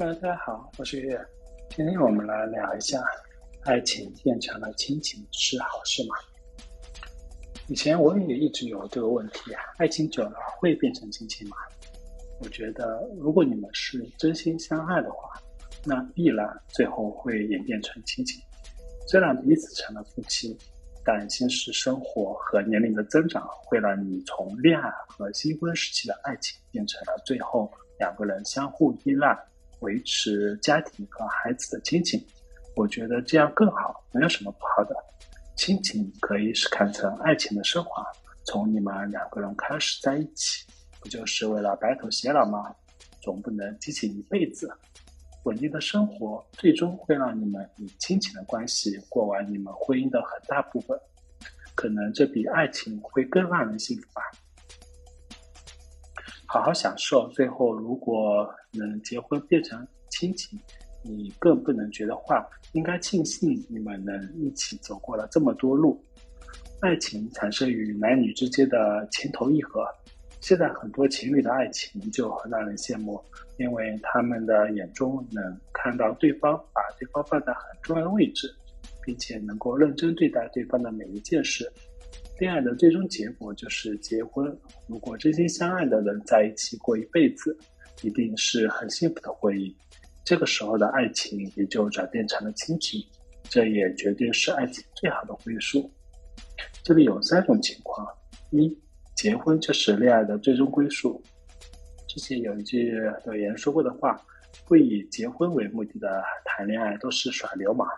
Hello，大家好，我是月月。今天我们来聊一下，爱情变成了亲情是好事吗？以前我也一直有这个问题啊，爱情久了会变成亲情吗？我觉得，如果你们是真心相爱的话，那必然最后会演变成亲情。虽然彼此成了夫妻，但现实生活和年龄的增长会让你从恋爱和新婚时期的爱情变成了最后两个人相互依赖。维持家庭和孩子的亲情，我觉得这样更好，没有什么不好的。亲情可以是看成爱情的升华，从你们两个人开始在一起，不就是为了白头偕老吗？总不能激情一辈子。稳定的生活最终会让你们以亲情的关系过完你们婚姻的很大部分，可能这比爱情会更让人幸福吧。好好享受，最后如果能结婚变成亲情，你更不能觉得话，应该庆幸你们能一起走过了这么多路。爱情产生于男女之间的情投意合，现在很多情侣的爱情就很让人羡慕，因为他们的眼中能看到对方把对方放在很重要的位置，并且能够认真对待对方的每一件事。恋爱的最终结果就是结婚。如果真心相爱的人在一起过一辈子，一定是很幸福的婚姻。这个时候的爱情也就转变成了亲情，这也绝对是爱情最好的归宿。这里有三种情况：一，结婚就是恋爱的最终归宿。之前有一句有言说过的话：“不以结婚为目的的谈恋爱都是耍流氓。”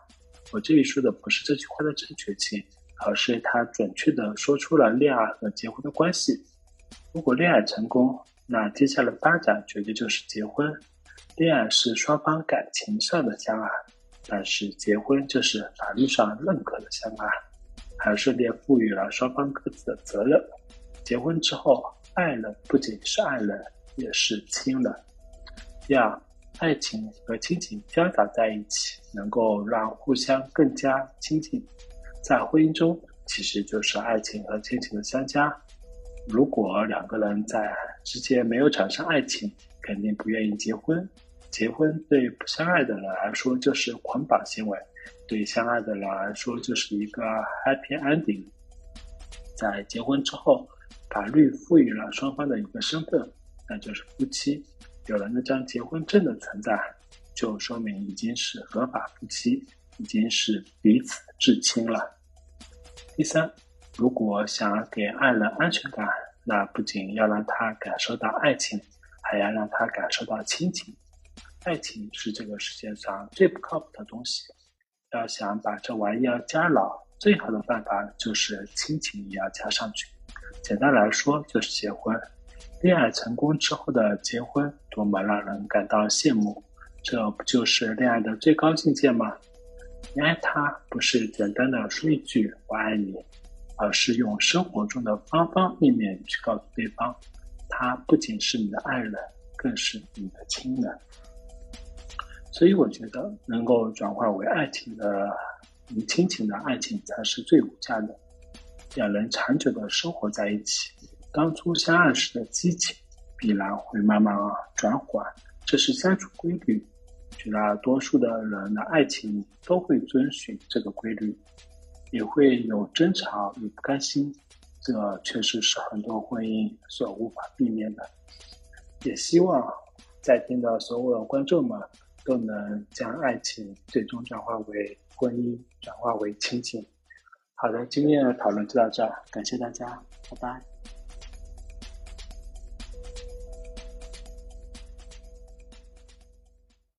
我这里说的不是这句话的正确性。而是他准确的说出了恋爱和结婚的关系。如果恋爱成功，那接下来的发展绝对就是结婚。恋爱是双方感情上的相爱，但是结婚就是法律上认可的相爱，还顺便赋予了双方各自的责任。结婚之后，爱人不仅是爱人，也是亲人。第二，爱情和亲情交杂在一起，能够让互相更加亲近。在婚姻中，其实就是爱情和亲情的相加。如果两个人在之间没有产生爱情，肯定不愿意结婚。结婚对不相爱的人来说就是捆绑行为，对相爱的人来说就是一个 happy ending。在结婚之后，法律赋予了双方的一个身份，那就是夫妻。有了那张结婚证的存在，就说明已经是合法夫妻。已经是彼此至亲了。第三，如果想给爱人安全感，那不仅要让他感受到爱情，还要让他感受到亲情。爱情是这个世界上最不靠谱的东西，要想把这玩意儿加牢，最好的办法就是亲情也要加上去。简单来说，就是结婚。恋爱成功之后的结婚，多么让人感到羡慕！这不就是恋爱的最高境界吗？你爱他不是简单的说一句“我爱你”，而是用生活中的方方面面去告诉对方，他不仅是你的爱人，更是你的亲人。所以，我觉得能够转化为爱情的、亲情的爱情才是最无价的。两人长久的生活在一起，当初相爱时的激情必然会慢慢转缓，这是相处规律。绝大多数的人的爱情都会遵循这个规律，也会有争吵与不甘心，这确实是很多婚姻所无法避免的。也希望在听的所有的观众们都能将爱情最终转化为婚姻，转化为亲情。好的，今天的讨论就到这儿，感谢大家，拜拜。